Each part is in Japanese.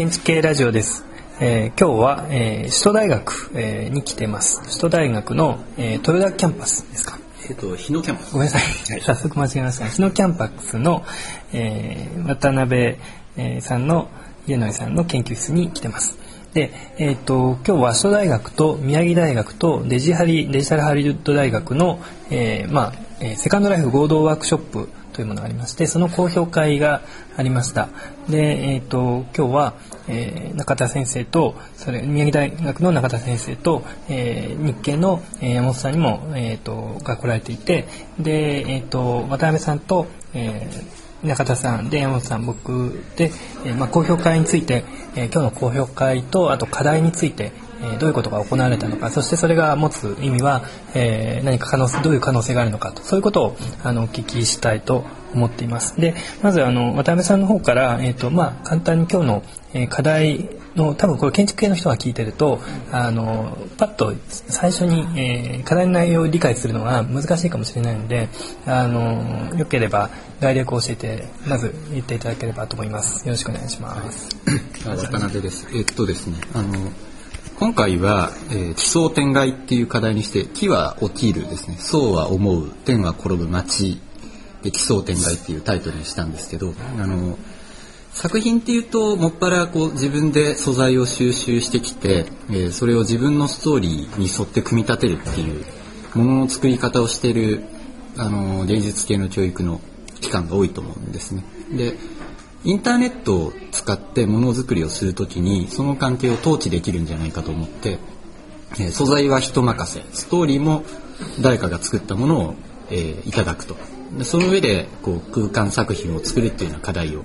建築系ラジオです。えー今日は、えー首都大学、えーに来てます。首都大学の、えー豊田キャンパスですか？えっ、と、日野キャンパス。ごめんなさい。早速間違えました。日野キャンパスの、えー渡辺、えーさんの、家野井さんの研究室に来てます。で、えっ、と、今日は首都大学と宮城大学とデジハリ、デジタルハリウッド大学の、えーまあ、えーセカンドライフ合同ワークショップというものがありまして、その公表会がありました。で、えっ、と、今日は、えー中田先生と、それ、宮城大学の中田先生と、えー日経の、えー山本さんにも、えっ、と、が来られていて、で、えっ、と、渡辺さんと、えー中田さんで山本さん僕で、えーまあ、公表会について、えー今日の公表会とあと課題について、えどういうことが行われたのかそしてそれが持つ意味は、え何か可能性どういう可能性があるのかとそういうことをあのお聞きしたいと思っています。でまずあの渡辺さんの方から、えーとまあ、簡単に今日の、え課題の多分これ建築系の人が聞いてるとあのパッと最初に、えー課題の内容を理解するのが難しいかもしれないのであのよければ概略を教えてまず言っていただければと思います。よろしくお願いします、あ渡辺です。えっとですね、あの、今回は、えー、奇想天外っていう課題にして、木は起きるですね、層は思う、天は転ぶ町で奇想天外っていうタイトルにしたんですけど、あの、作品っていうと、もっぱらこう自分で素材を収集してきて、えーそれを自分のストーリーに沿って組み立てるっていうものの作り方をしてる、あの、芸術系の教育の機関が多いと思うんですね。で、インターネットを使ってものづくりをするときにその関係を統治できるんじゃないかと思って、えー素材は人任せストーリーも誰かが作ったものを、えーいただくと。でその上でこう空間作品を作るっていうような課題を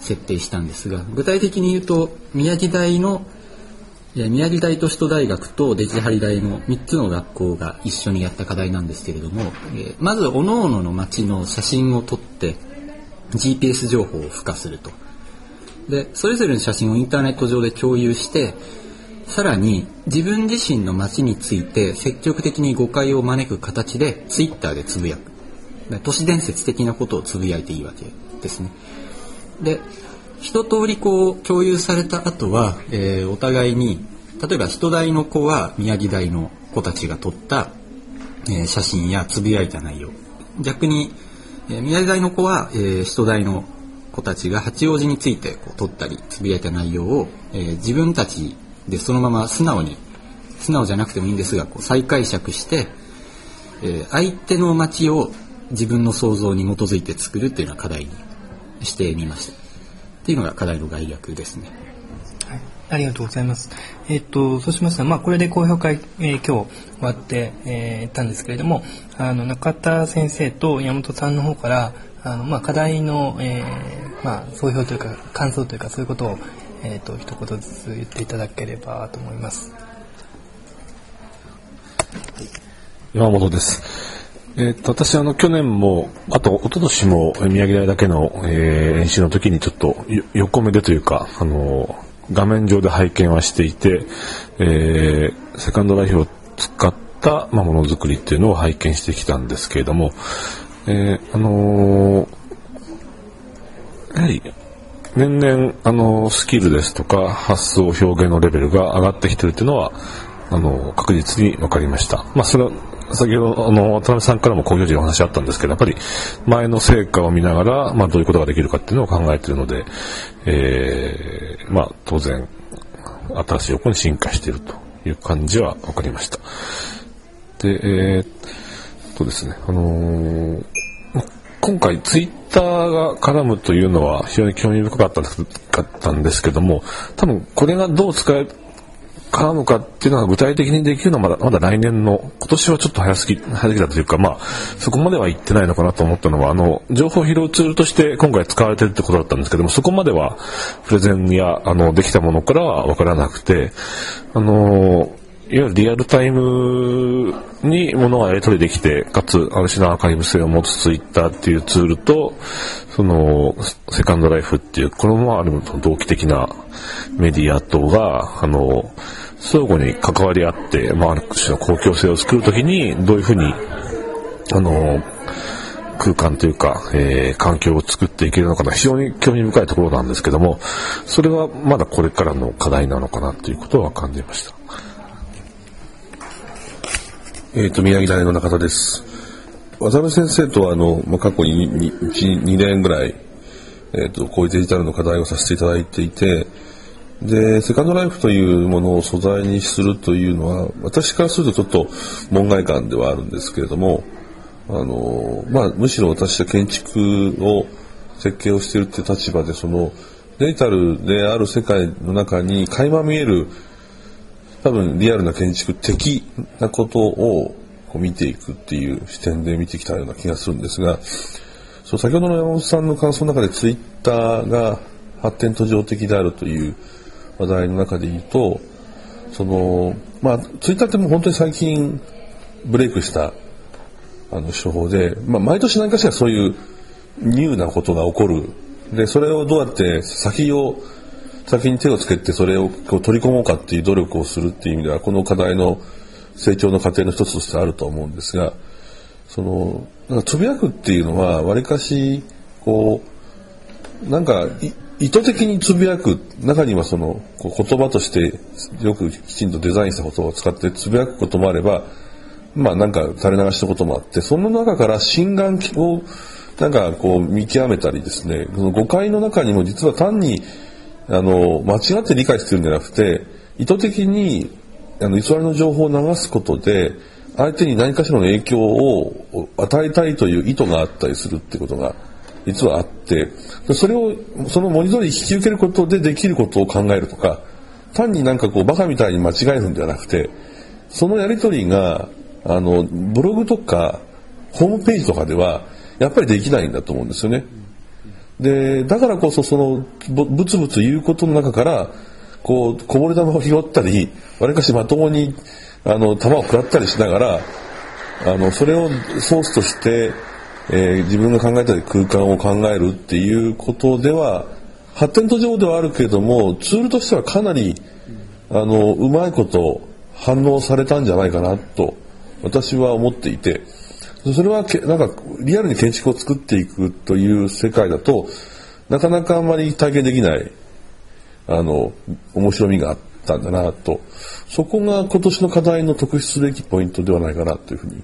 設定したんですが具体的に言うと宮城大の宮城大と首都大学とデジハリ大の3つの学校が一緒にやった課題なんですけれども、えーまず各々の町の写真を撮って GPS 情報を付加すると。で、それぞれの写真をインターネット上で共有して、さらに自分自身の街について積極的に誤解を招く形で Twitter でつぶやく。都市伝説的なことをつぶやいていいわけですね。で、一通りこう共有された後は、えーお互いに、例えば人大の子は宮城大の子たちが撮った、えー写真やつぶやいた内容。逆に、え宮城大の子は、えー、首都大の子たちが八王子についてこう撮ったりつぶやいた内容を、えー自分たちでそのまま素直に素直じゃなくてもいいんですがこう再解釈して、えー相手の街を自分の想像に基づいて作るっていうような課題にしてみました。っていうのが課題の概略ですね、ありがとうございます。えっと、そうしましたら、まあ、これで公表会、えー今日終わって、えーたんですけれども、あの、中田先生と山本さんの方から、あの、まあ、課題の、えーまあ、総評というか、感想というか、そういうことを、えっと、一言ずつ言っていただければと思います。山本です。えーっと、私、あの、去年も、あと、一昨年も、え宮城大だけの、えー練習の時にちょっと、よ横目でというか、あの、画面上で拝見はしていて、えーセカンドライフを使った、まあ、ものづくりっていうのを拝見してきたんですけれども、えーあのーやはり、年々、あの、スキルですとか、発想、表現のレベルが上がってきてるっていうのは、あの、確実に分かりました。まあ、それは、先ほど、あの、渡辺さんからも工業時のお話あったんですけど、やっぱり、前の成果を見ながら、まあ、どういうことができるかっていうのを考えているので、えーまあ、当然、新しい横に進化しているという感じは分かりました。で、えーっとですね、あのー今回ツイッターが絡むというのは非常に興味深かったんですかったんですけども、多分これがどう使え、絡むかっていうのが具体的にできるのはまだまだ来年の、今年はちょっと早すぎ、早すぎたというか、まあ、そこまでは言ってないのかなと思ったのは、あの、情報拾うツールとして今回使われてるってことだったんですけども、そこまではプレゼンや、あの、できたものからは分からなくて、あの、いわゆるリアルタイムに物がやり取りできて、かつ、ある種のアーカイブ性を持つツイッターっていうツールと、その、セカンドライフっていう、これもある同期的なメディアとが、あの、相互に関わり合って、まあ、ある種の公共性を作るときに、どういうふうに、あの、空間というか、えー、環境を作っていけるのかな非常に興味深いところなんですけどもそれはまだこれからの課題なのかなということは感じました。えっ、ー、と宮城大の中田です。渡辺先生とはあの、まあ、過去に 2, 2年ぐらい、えーと、こういうデジタルの課題をさせていただいていてでセカンドライフというものを素材にするというのは私からするとちょっと門外漢ではあるんですけれどもあの、まあ、むしろ私は建築を設計をしているという立場でそのデジタルである世界の中に垣間見える多分リアルな建築的なことをこう見ていくっていう視点で見てきたような気がするんですがそう先ほどの山本さんの感想の中でツイッターが発展途上的であるという話題の中で言うとそのまあツイッターってもう本当に最近ブレイクしたあの手法で、まあ、毎年何かしらそういうニューなことが起こる。でそれをどうやって先を先に手をつけてそれをこう取り込もうかっていう努力をするっていう意味ではこの課題の成長の過程の一つとしてあると思うんですがそのなんかつぶやくっていうのはわりかしこうなんか意図的につぶやく中にはそのこう言葉としてよくきちんとデザインした言葉を使ってつぶやくこともあればまあなんか垂れ流したこともあってその中から心眼をなんかこう見極めたりですねその誤解の中にも実は単にあの間違って理解してるんじゃなくて意図的にあの偽りの情報を流すことで相手に何かしらの影響を与えたいという意図があったりするってことが実はあってそれをその文字通り引き受けることでできることを考えるとか単になんかこうバカみたいに間違えるんではなくてそのやり取りがあのブログとかホームページとかではやっぱりできないんだと思うんですよね。でだからこそそのブツブツ言うことの中からこうこぼれ球を拾ったりわりかしまともにあの球を食らったりしながらあのそれをソースとして、えー、自分が考えたり空間を考えるっていうことでは発展途上ではあるけれどもツールとしてはかなりあのうまいこと反応されたんじゃないかなと私は思っていて。それはなんかリアルに建築を作っていくという世界だとなかなかあんまり体験できないあの面白みがあったんだなと。そこが今年の課題の特筆すべきポイントではないかなというふうに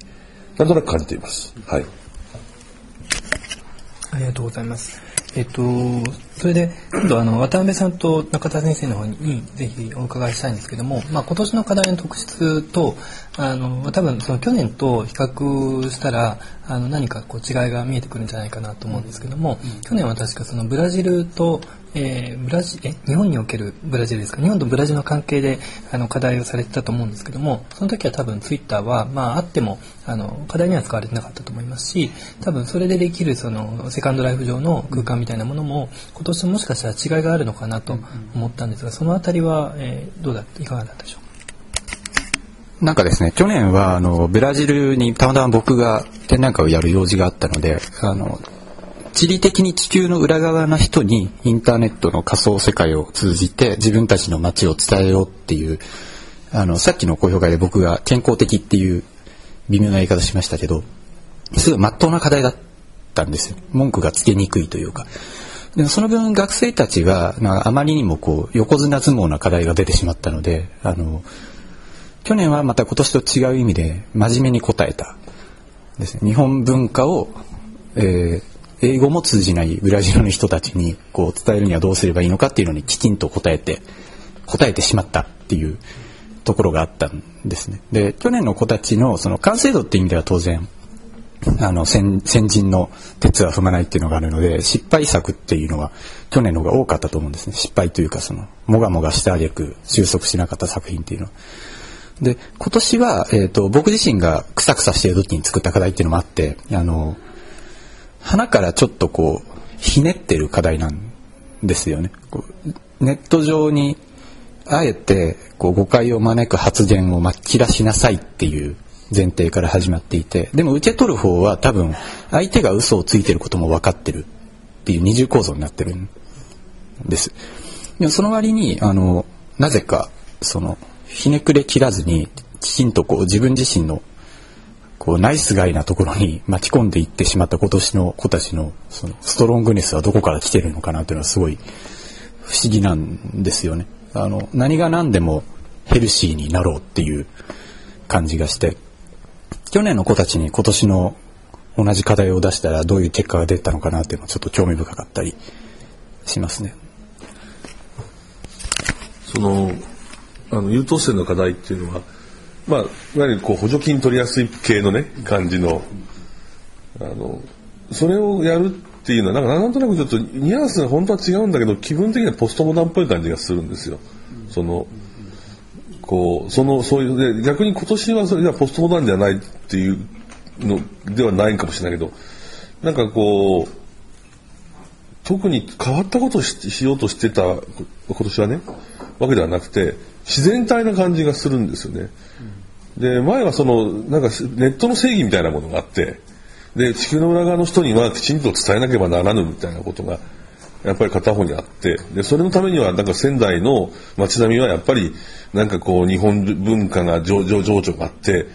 なんとなく感じています。はい、ありがとうございます。えっと、それで今度あの渡辺さんと中田先生の方にぜひお伺いしたいんですけども、まあ、今年の課題の特質とあの多分その去年と比較したらあの何かこう違いが見えてくるんじゃないかなと思うんですけども、去年は確かそのブラジルとえー、ブラジえ日本におけるブラジルですか？日本とブラジルの関係であの課題をされてたと思うんですけどもその時は多分ツイッターは、まあ、あってもあの課題には使われてなかったと思いますし多分それでできるそのセカンドライフ上の空間みたいなものも今年もしかしたら違いがあるのかなと思ったんですがその辺りは、えー、どうだいかがだったでしょう？かなんかですね、去年はあのブラジルにたまたま僕が展覧会をやる用事があったので、あの地理的に地球の裏側の人にインターネットの仮想世界を通じて自分たちの街を伝えようっていうあのさっきの公表会で僕が健康的っていう微妙な言い方しましたけどすごい真っ当な課題だったんですよ。文句がつけにくいというかでその分学生たちがあまりにもこう横綱相撲な課題が出てしまったのであの去年はまた今年と違う意味で真面目に答えたですね日本文化を、えー、英語も通じないブラジルの人たちにこう伝えるにはどうすればいいのかっていうのにきちんと答えて答えてしまったっていうところがあったんですね。で去年の子たちのその完成度っていう意味では当然あの先人の鉄は踏まないっていうのがあるので失敗作っていうのは去年の方が多かったと思うんですね失敗というかそのもがもがしたあげく収束しなかった作品っていうのは。で今年は、えーと、僕自身がクサクサしている時に作った課題っていうのもあってあの花からちょっとこうひねってる課題なんですよね。ネット上にあえてこう誤解を招く発言をまきらしなさいっていう前提から始まっていてでも受け取る方は多分相手が嘘をついてることも分かってるっていう二重構造になってるんです。でもその割にあのなぜかそのひねくれ切らずにきちんとこう自分自身のこうナイスガイなところに 巻き込んでいってしまった今年の子たちのそのストロングネスはどこから来てるのかなというのはすごい不思議なんですよね。あの何が何でもヘルシーになろうっていう感じがして去年の子たちに今年の同じ課題を出したらどういう結果が出たのかなっていうのはちょっと興味深かったりしますね。そのあの優等生の課題っていうのは、まあ、いわゆるこう補助金取りやすい系のね感じのあのそれをやるっていうのはなんかなんとなくちょっとニュアンスが本当は違うんだけど気分的にはポストモダンっぽい感じがするんですよ。そのこうそのそういうで逆に今年はそれがポストモダンじゃないっていうのではないかもしれないけどなんかこう特に変わったことをししようとしてた今年はねわけではなくて自然体な感じがするんですよね。で前はそのなんかネットの正義みたいなものがあってで地球の裏側の人にはきちんと伝えなければならぬみたいなことがやっぱり片方にあってでそれのためにはなんか仙台の街並みはやっぱりなんかこう日本文化が情緒情緒があって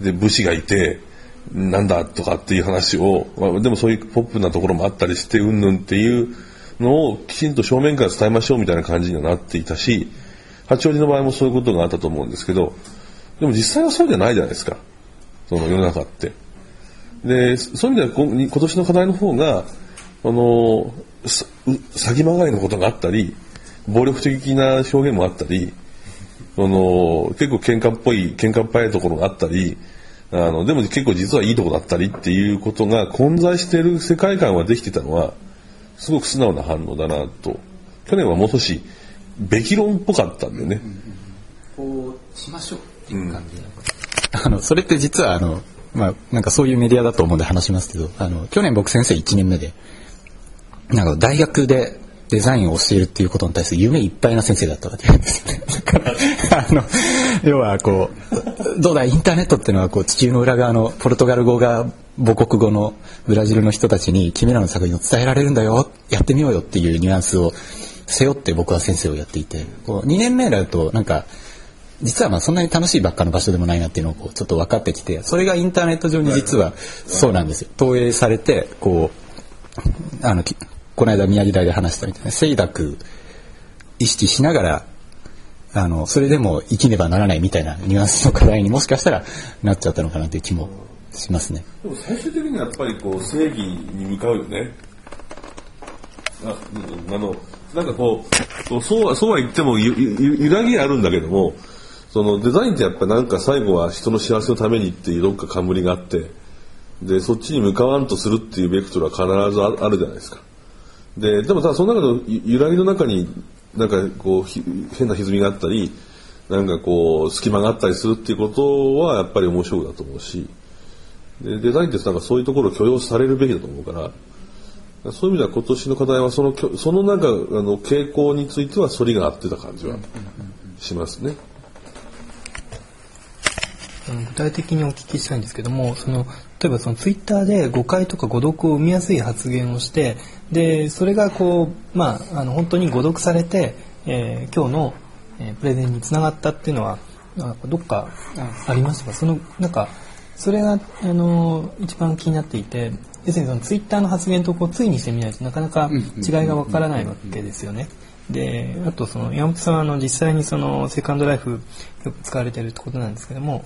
で武士がいてなんだとかっていう話を、まあ、でもそういうポップなところもあったりしてうんぬんっていうのをきちんと正面から伝えましょうみたいな感じにはなっていたし八王子の場合もそういうことがあったと思うんですけどでも実際はそうじゃないじゃないですかその世の中って。でそういう意味では今年の課題の方があの詐欺まがいのことがあったり暴力的な表現もあったりあの結構喧嘩っぽい喧嘩っ早いところがあったりあのでも結構実はいいとこだったりっていうことが混在している世界観はできてたのはすごく素直な反応だなと。去年はもう少しべき論っぽかったんだよね。こうしましょうっていう感じ、あのそれって実はあのまあなんかそういうメディアだと思うんで話しますけどあの去年僕先生1年目でなんか大学でデザインを教えるっていうことに対する夢いっぱいな先生だったわけですね。だからあの 要はこうどうだインターネットっていうのはこう地球の裏側のポルトガル語が母国語のブラジルの人たちに君らの作品を伝えられるんだよやってみようよっていうニュアンスを背負って僕は先生をやっていてこう2年目だとなんか実はまあそんなに楽しいばっかの場所でもないなっていうのをこうちょっと分かってきてそれがインターネット上に実はそうなんですよ投影されてこうあのこの間宮城大で話したみたいな清濁意識しながらあのそれでも生きねばならないみたいなニュアンスの課題にもしかしたらなっちゃったのかなという気もしますね。でも最終的にはやっぱりこう正義に向かうよね。ああのなんかこうそうはそうは言ってもゆゆ揺らぎあるんだけどもそのデザインってやっぱなんか最後は人の幸せのためにっていうどっか冠があってでそっちに向かわんとするっていうベクトルは必ずあるじゃないですか。ででもただその中のゆ揺らぎの中になんかこう変な歪みがあったりなんかこう隙間があったりするっていうことはやっぱり面白いだと思うしでデザインってなんかそういうところを許容されるべきだと思うからそういう意味では今年の課題はそのきょそのなんかあの傾向については反りが合ってた感じはしますね。具体的にお聞きしたいんですけどもその例えばそのツイッターで誤解とか誤読を生みやすい発言をしてでそれがこう、まあ、あの本当に誤読されて、えー今日の、えープレゼンにつながったっていうのはなんかどっかあありましたか？そのなんかそれがあの一番気になっていて要するにそのツイッターの発言とこう対にしてみないとなかなか違いがわからないわけですよね。であとその山本さんはあの実際にそのセカンドライフよく使われてるってことなんですけども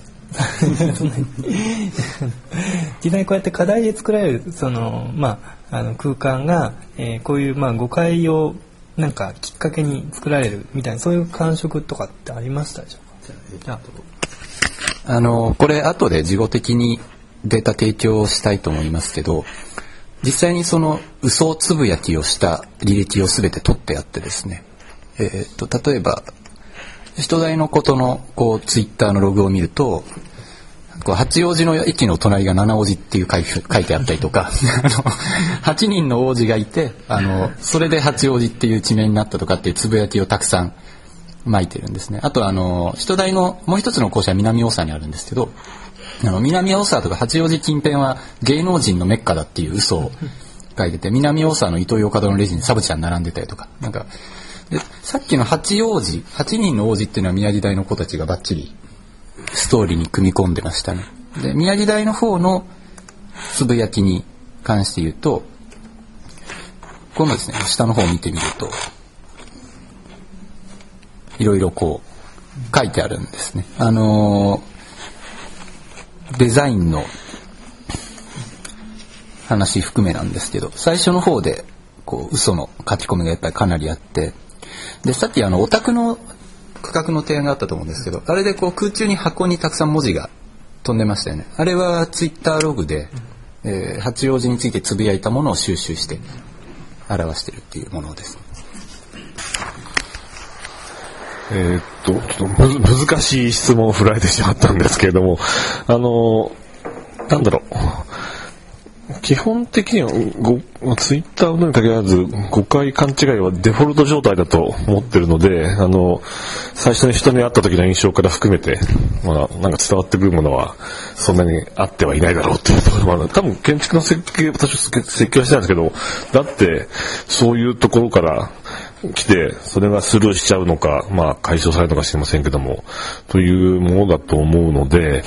実際にこうやって課題で作られるその、まあ、あの空間が、えーこういう、まあ、誤解をなんかきっかけに作られるみたいなそういう感触とかってありましたでしょうか？じゃああのこれ後で事後的にデータ提供したいと思いますけど実際にその嘘つぶやきをした履歴を全て取ってあってですね、えー、と例えば人代のことのこうツイッターのログを見るとこう八王子の駅の隣が七王子っていう書いてあったりとか 8人の王子がいてあのそれで八王子っていう地名になったとかっていうつぶやきをたくさん巻いてるんですね。あとあの人代のもう一つの校舎は南大沢にあるんですけどあの南大沢とか八王子近辺は芸能人のメッカだっていう嘘を書いてて南大沢のイトーヨーカドーのレジにサブちゃん並んでたりとかなんかでさっきの八王子8人の王子っていうのは宮城大の子たちがバッチリストーリーに組み込んでましたねで宮城大の方のつぶやきに関して言うとこのですね下の方を見てみるといろいろこう書いてあるんですね。あのーデザインの話含めなんですけど最初の方でこう嘘の書き込みがやっぱりかなりあってでさっきあのオタクの区画の提案があったと思うんですけどあれでこう空中に箱にたくさん文字が飛んでましたよねあれはツイッターログで、えー八王子についてつぶやいたものを収集して表してるっていうものですえーっと、ちょっとむず難しい質問を振られてしまったんですけれども、あの、なんだろう。基本的にはご、ツイッターのに限らず、誤解勘違いはデフォルト状態だと思ってるので、あの、最初に人に会った時の印象から含めて、まあ、なんか伝わってくるものは、そんなにあってはいないだろうっていうところもある。多分建築の設計、私は設計はしてないんですけど、だって、そういうところから、来て、それがスルーしちゃうのか、まあ解消されるのか知りませんけども、というものだと思うので、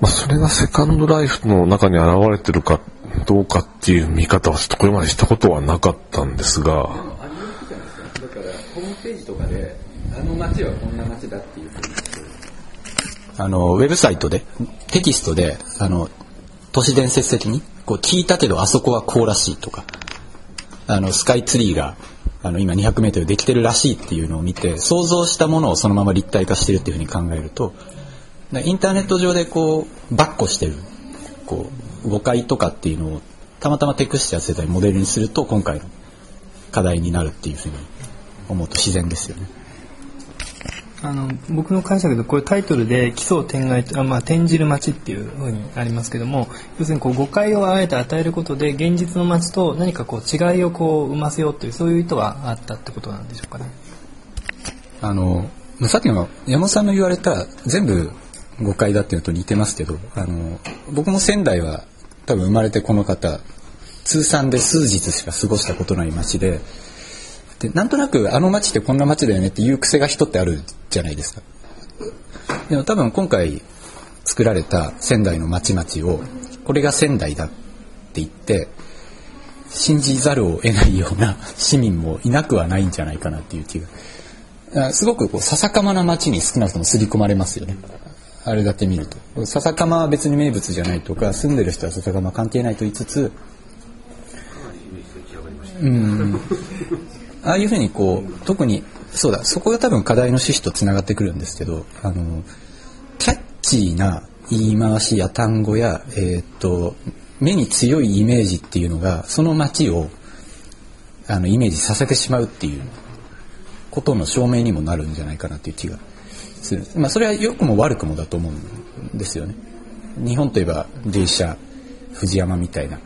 まあそれがセカンドライフの中に現れてるかどうかっていう見方はちょっとこれまでしたことはなかったんですが、だからホームページとかであの街はこんな街だっていうあのウェブサイトでテキストであの都市伝説的にこう聞いたけどあそこはこうらしいとかあのスカイツリーがあの今200メートルできてるらしいっていうのを見て想像したものをそのまま立体化してるっていうふうに考えるとインターネット上でこうバッコしてるこう誤解とかっていうのをたまたまテクスチャー世代モデルにすると今回の課題になるっていうふうに思うと自然ですよね。あの僕の解釈でこれタイトルで奇想天外あ、まあ、転じる街っていうふうにありますけども要するにこう誤解をあえて与えることで現実の街と何かこう違いをこう生ませようというそういう意図はあったってことなんでしょうかね。あのさっきの山本さんの言われた全部誤解だっていうのと似てますけどあの僕も仙台は多分生まれてこの方通算で数日しか過ごしたことない街ででなんとなくあの街ってこんな街だよねっていう癖が人ってあるじゃないですか。でも多分今回作られた仙台の町々をこれが仙台だって言って信じざるを得ないような市民もいなくはないんじゃないかなっていう気がすごくこう笹かまな町に少なくとも刷り込まれますよねあれだけ見ると。笹かまは別に名物じゃないとか住んでる人は笹かま関係ないと言いつつうん。ああいうふうにこう特にそうだそこが多分課題の趣旨とつながってくるんですけどあのキャッチーな言い回しや単語や、えーっと目に強いイメージっていうのがその街をあのイメージさせてしまうっていうことの証明にもなるんじゃないかなっていう気が。する、まあ、それは良くも悪くもだと思うんですよね。日本といえば芸者藤山みたいな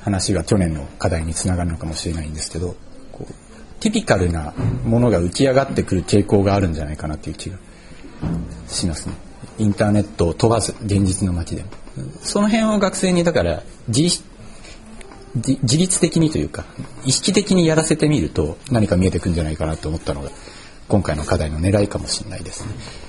話が去年の課題につながるのかもしれないんですけどこうティピカルなものが浮き上がってくる傾向があるんじゃないかなっていう気がしますね。インターネットを問わず現実の街でも。その辺を学生にだから自自自律的にというか意識的にやらせてみると何か見えてくるんじゃないかなと思ったのが今回の課題の狙いかもしれないですね。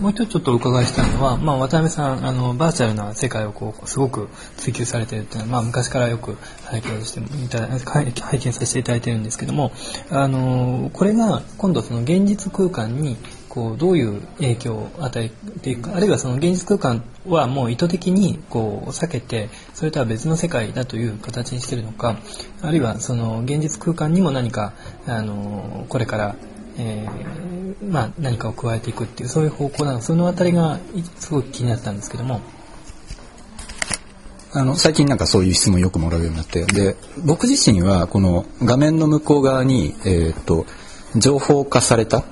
もう一つちょっとお伺いしたいのは、まあ、渡辺さんあのバーチャルな世界をこうすごく追求されているというのは、まあ、昔からよく拝見していた拝見させていただいてるんですけどもあのこれが今度その現実空間にこうどういう影響を与えていくかあるいはその現実空間はもう意図的にこう避けてそれとは別の世界だという形にしてるのかあるいはその現実空間にも何かあのこれからえーまあ、何かを加えていくっていうそういう方向なの。そのあたりがすごく気になったんですけども。あの最近なんかそういう質問よくもらうようになってで僕自身はこの画面の向こう側に、えー、と情報化された、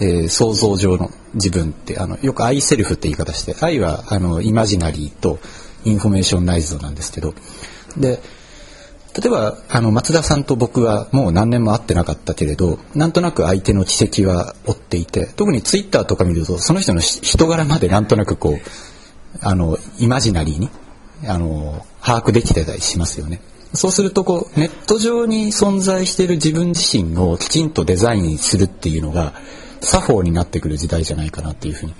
えー想像上の自分ってあのよく「i-self」って言い方して「i」はあの imaginary と informationized なんですけど。で例えばあの松田さんと僕はもう何年も会ってなかったけれどなんとなく相手の軌跡は追っていて特にツイッターとか見るとその人の人柄までなんとなくこうあのイマジナリーにあの把握できてたりしますよね。そうするとこうネット上に存在している自分自身をきちんとデザインするっていうのが作法になってくる時代じゃないかなっていうふうに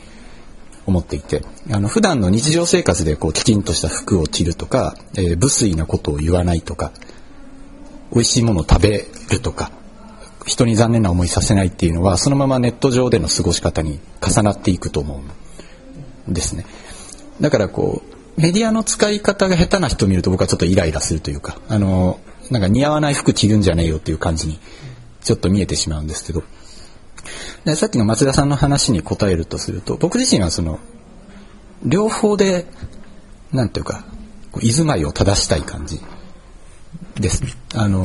思っていてあの普段の日常生活でこうきちんとした服を着るとか、えー、無粋なことを言わないとか美味しいものを食べるとか人に残念な思いさせないっていうのはそのままネット上での過ごし方に重なっていくと思うんですね。だからこうメディアの使い方が下手な人を見ると僕はちょっとイライラするというかあのなんか似合わない服着るんじゃねえよっていう感じにちょっと見えてしまうんですけどでさっきの松田さんの話に答えるとすると僕自身はその両方でなんていうか居住まいを正したい感じです。あの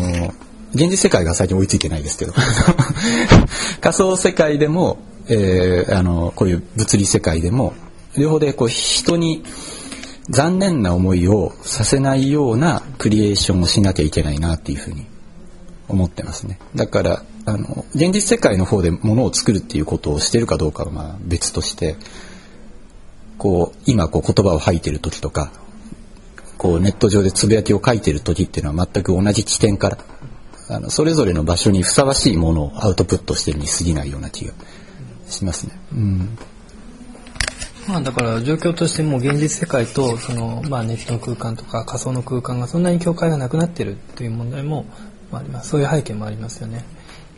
現実世界が最近追いついてないですけど 仮想世界でも、えー、あのこういう物理世界でも両方でこう人に残念な思いをさせないようなクリエーションをしなきゃいけないなっていうふうに思ってますねだからあの現実世界の方でものを作るっていうことをしてるかどうかはまあ別としてこう今こう言葉を吐いてる時とかこうネット上でつぶやきを書いてる時っていうのは全く同じ起点からあのそれぞれの場所にふさわしいものをアウトプットしてるに過ぎないような気がしますね。うんまあだから状況としても現実世界とそのまあネットの空間とか仮想の空間がそんなに境界がなくなってるという問題もあります。そういう背景もありますよね。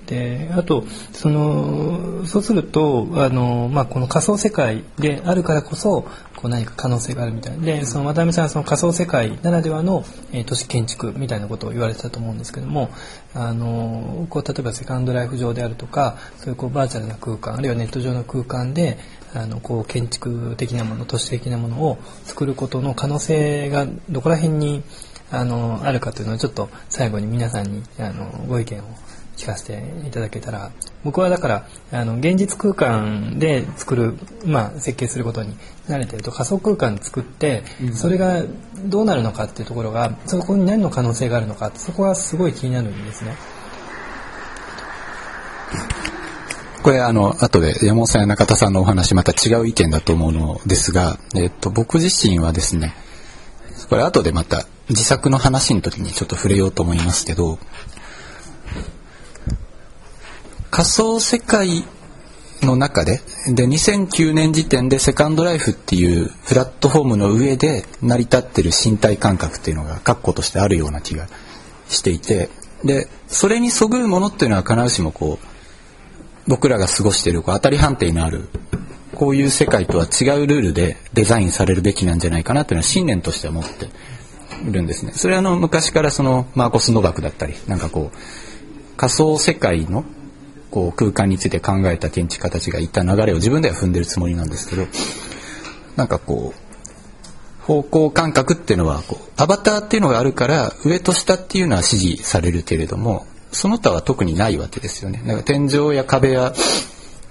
であとそのそうするとあの、まあ、この仮想世界であるからこそこう何か可能性があるみたいでその渡辺さんはその仮想世界ならではの、えー、都市建築みたいなことを言われてたと思うんですけどもあのこう例えばセカンドライフ上であるとかそういうこうバーチャルな空間あるいはネット上の空間であのこう建築的なもの都市的なものを作ることの可能性がどこら辺にあのあるかというのをちょっと最後に皆さんにあのご意見を聞かせていただけたら僕はだからあの現実空間で作る、まあ、設計することに慣れてると仮想空間作ってそれがどうなるのかっていうところがそこに何の可能性があるのかそこはすごい気になるんですね。これあの後で山本さんや中田さんのお話また違う意見だと思うのですが、えっと、僕自身はですねこれ後でまた自作の話の時にちょっと触れようと思いますけど仮想世界の中でで2009年時点でセカンドライフっていうプラットフォームの上で成り立ってる身体感覚っていうのが確固としてあるような気がしていてでそれにそぐうものっていうのは必ずしもこう僕らが過ごしているこう当たり判定のあるこういう世界とは違うルールでデザインされるべきなんじゃないかなっていうのは信念としては思って。るんですね。それはあの昔からそのマーコス・ノバクだったりなんかこう仮想世界のこう空間について考えた建築家たちがいた流れを自分では踏んでるつもりなんですけどなんかこう方向感覚っていうのはこうアバターっていうのがあるから上と下っていうのは指示されるけれどもその他は特にないわけですよね。だから天井や壁や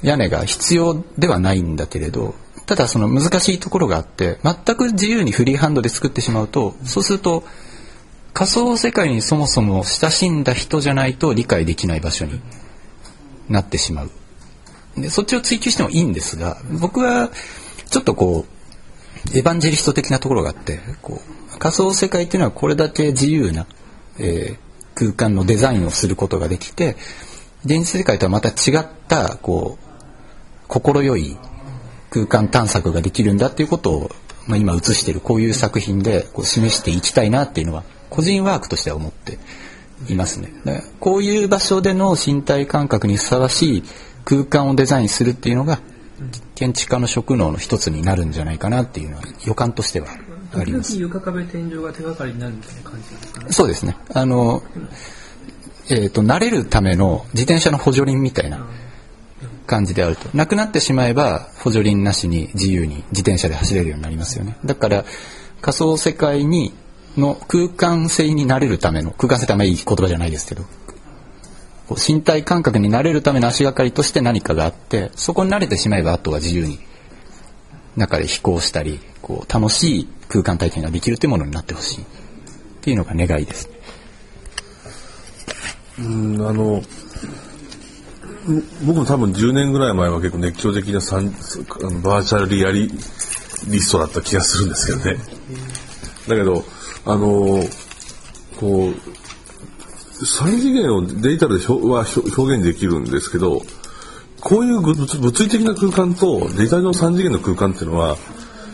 屋根が必要ではないんだけれどただその難しいところがあって全く自由にフリーハンドで作ってしまうとそうすると仮想世界にそもそも親しんだ人じゃないと理解できない場所になってしまう。でそっちを追求してもいいんですが僕はちょっとこうエヴァンジェリスト的なところがあってこう仮想世界っていうのはこれだけ自由な、えー、空間のデザインをすることができて現実世界とはまた違ったこう快い空間探索ができるんだっていうことを、まあ、今映しているこういう作品でこう示していきたいなっていうのは個人ワークとしては思っていますね。こういう場所での身体感覚にふさわしい空間をデザインするっていうのが建築家の職能の一つになるんじゃないかなっていうのは予感としてはあります。床壁天井が手がかりになるみたいな感じですかね？そうですね。あの、えっ、ー、と慣れるための自転車の補助輪みたいな感じであると。なくなってしまえば補助輪なしに自由に自転車で走れるようになりますよね。だから仮想世界にの空間性になれるための空間性ってあんまりいい言葉じゃないですけど身体感覚になれるための足がかりとして何かがあってそこに慣れてしまえばあとは自由に中で飛行したりこう楽しい空間体験ができるというものになってほしいっていうのが願いです。うんあの僕も多分10年ぐらい前は結構熱狂的なサンあのバーチャルリアリリストだった気がするんですけどね。だけどあのこう3次元をデジタルでは表現できるんですけどこういう物理的な空間とデジタルの3次元の空間っていうのは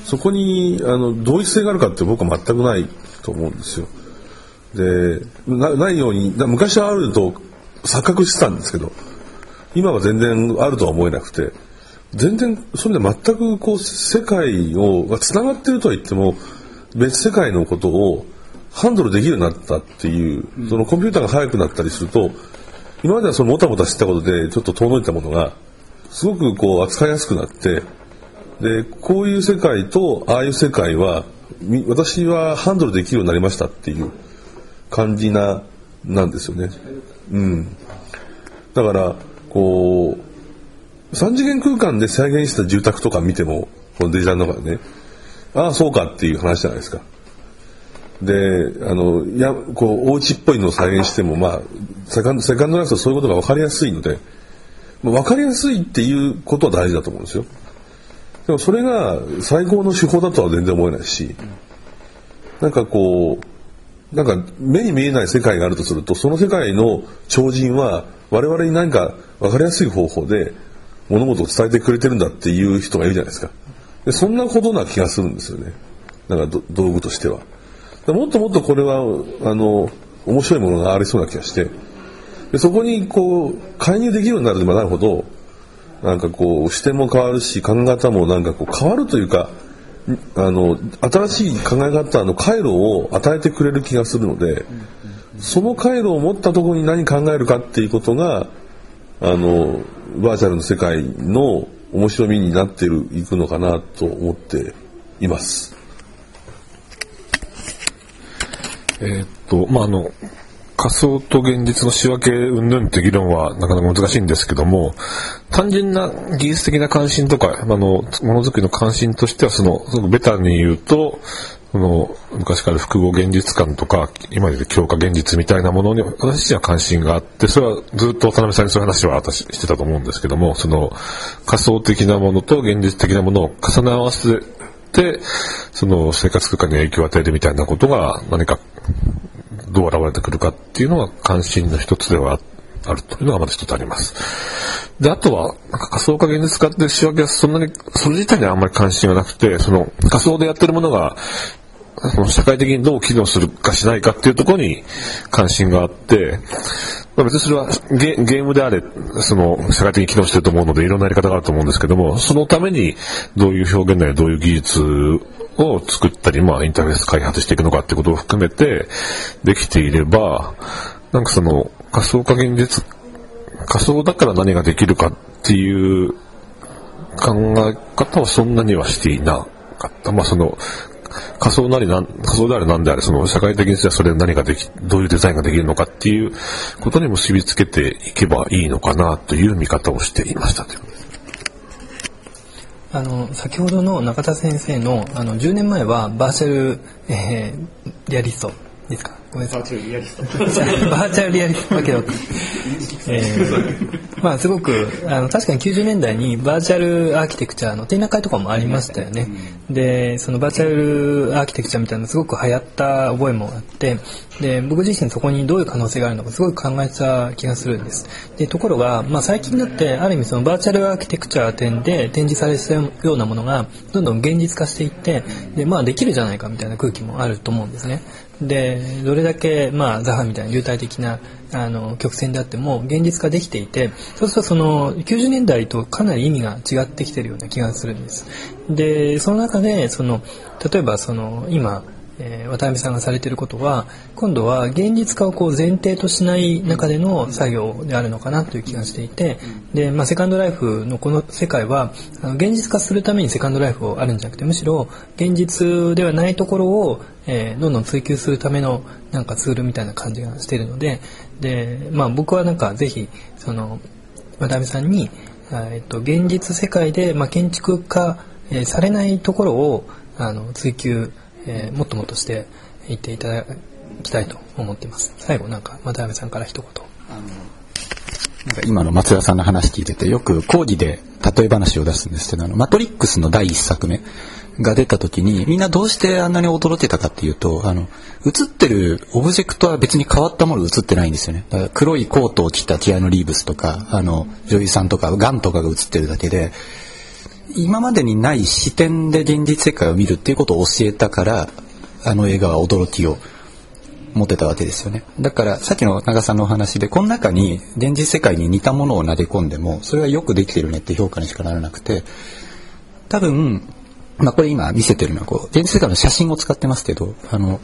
そこにあの同一性があるかって僕は全くないと思うんですよ。でなないように昔はあると錯覚してたんですけど今は全然あるとは思えなくて全然それで全くこう世界をがつながってるとは言っても別世界のことをハンドルできるようになったっていう、そのコンピューターが速くなったりすると今まではそのもたもたしてたことでちょっと遠のいたものがすごくこう扱いやすくなってでこういう世界とああいう世界はみ私はハンドルできるようになりましたっていう感じななんですよね。うん、だからこう3次元空間で再現した住宅とか見てもこのデジタルの中でねああそうかっていう話じゃないですか。であのやこうお家っぽいのを再現してもまあセカンドセカンドライフとそういうことが分かりやすいので、まあ、分かりやすいっていうことは大事だと思うんですよ。でもそれが最高の手法だとは全然思えないし、なんかこうなんか目に見えない世界があるとするとその世界の超人は我々に何か分かりやすい方法で物事を伝えてくれてるんだっていう人がいるじゃないですか。でそんなことな気がするんですよね。なんか道具としては。もっともっとこれはあの面白いものがありそうな気がしてでそこにこう介入できるようになるまなるほどなんかこう視点も変わるし考え方もなんかこう変わるというかあの新しい考え方の回路を与えてくれる気がするのでその回路を持ったところに何考えるかっていうことがあのバーチャルの世界の面白みになっていくのかなと思っています。えっと、まあ、あの、仮想と現実の仕分け云々って議論はなかなか難しいんですけども、単純な技術的な関心とか、あの、ものづくりの関心としては、その、すごくベタに言うと、その、昔から複合現実感とか、今で言う強化現実みたいなものに、私自身は関心があって、それはずっと渡辺さんにそういう話は私してたと思うんですけども、その、仮想的なものと現実的なものを重ね合わせて、その生活空間に影響を与えるみたいなことが何かどう現れてくるかっていうのが関心の一つではあるというのがまず一つあります。で、あとは、仮想化現実化って仕分けはそんなに、それ自体にはあんまり関心がなくて、その仮想でやってるものが、その社会的にどう機能するかしないかっていうところに関心があって、まあ、別にそれはゲゲームであれ、その社会的に機能してると思うのでいろんなやり方があると思うんですけども、そのためにどういう表現なりどういう技術を作ったり、まあインターフェース開発していくのかってことを含めてできていれば、なんかその仮想化現実、仮想だから何ができるかっていう考え方はそんなにはしていなかった。まあその仮想なりなん、仮想であれなんであれ、その社会的にはそれ何ができ、どういうデザインができるのかっていうことにも結びつけていけばいいのかなという見方をしていましたという。あの先ほどの中田先生のあの10年前はバーチャル、えーリアリストですか？ごめんなさい。バーチャルリアリスト。バーチャルリアリスト。だけど、えー まあすごくあの確かに90年代にバーチャルアーキテクチャの展覧会とかもありましたよね、でそのバーチャルアーキテクチャみたいなのすごく流行った覚えもあってで僕自身そこにどういう可能性があるのかすごく考えてた気がするんです。でところが、まあ、最近になってある意味そのバーチャルアーキテクチャ展で展示されてたようなものがどんどん現実化していってで、まあ、できるじゃないかみたいな空気もあると思うんですねでどれだけ、まあ、ザハみたいな流体的なあの曲線であっても現実化できていてそうするとその90年代とかなり意味が違ってきてるような気がするんです。でその中でその例えばその今えー渡辺さんがされていることは今度は現実化をこう前提としない中での作業であるのかなという気がしていてで、まあ、セカンドライフのこの世界はあの現実化するためにセカンドライフをあるんじゃなくてむしろ現実ではないところを、えーどんどん追求するためのなんかツールみたいな感じがしているのでで、まあ、僕はなんかぜひその渡辺さんに、あえっと、現実世界で、まあ、建築化、えーされないところをあの追求、えーもっともっとしていっていただきたいと思っています。最後なんか渡辺さんから一言。なんか今の松田さんの話聞いてて、よく講義で例え話を出すんですけど、あの、マトリックスの第一作目、が出た時にみんなどうしてあんなに驚いてたかっていうとあの映ってるオブジェクトは別に変わったもの映ってないんですよね。だから黒いコートを着たティアノ・リーブスとかあの女優さんとかガンとかが映ってるだけで今までにない視点で現実世界を見るっていうことを教えたからあの映画は驚きを持てたわけですよね。だからさっきの長さんのお話でこの中に現実世界に似たものを投げ込んでもそれはよくできてるねって評価にしかならなくて多分、まあ、これ今見せてるのはこう現実世界の写真を使ってますけどあの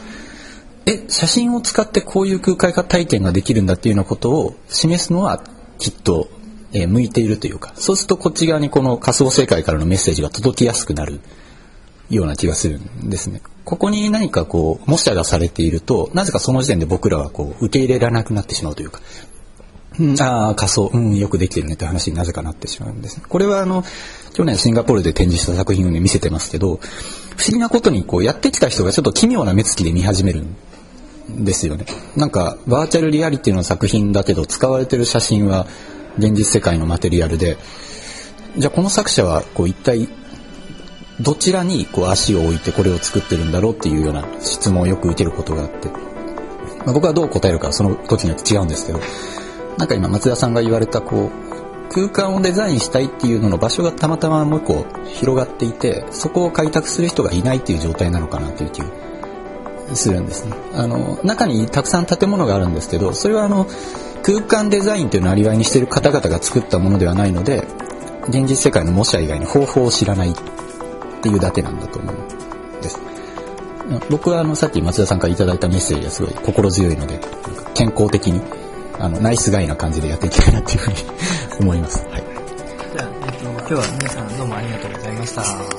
え写真を使ってこういう空間化体験ができるんだっていうようなことを示すのはきっと、え向いているというかそうするとこっち側にこの仮想世界からのメッセージが届きやすくなるような気がするんですね。ここに何かこう模写がされているとなぜかその時点で僕らはこう受け入れられなくなってしまうというか、うん、ああ仮想、うん、よくできてるねって話になぜかなってしまうんですね。これはあの去年シンガポールで展示した作品をね見せてますけど不思議なことにこうやってきた人がちょっと奇妙な目つきで見始めるんですよね。なんかバーチャルリアリティの作品だけど使われてる写真は現実世界のマテリアルで。じゃあこの作者はこう一体どちらにこう足を置いてこれを作ってるんだろうっていうような質問をよく受けることがあって、まあ、僕はどう答えるかその時によって違うんですけど。なんか今松田さんが言われたこう空間をデザインしたいっていうのの場所がたまたまもう一個広がっていてそこを開拓する人がいないっていう状態なのかなという気がするんですね。あの中にたくさん建物があるんですけどそれはあの空間デザインというのをアリバイにしている方々が作ったものではないので現実世界の模写以外に方法を知らないっていうだけなんだと思うんです。僕はあのさっき松田さんからいただいたメッセージがすごい心強いので健康的にあのナイスガイな感じでやっていきたいなっていうふうに思います。はいじゃあ、えっと、今日は皆さんどうもありがとうございました。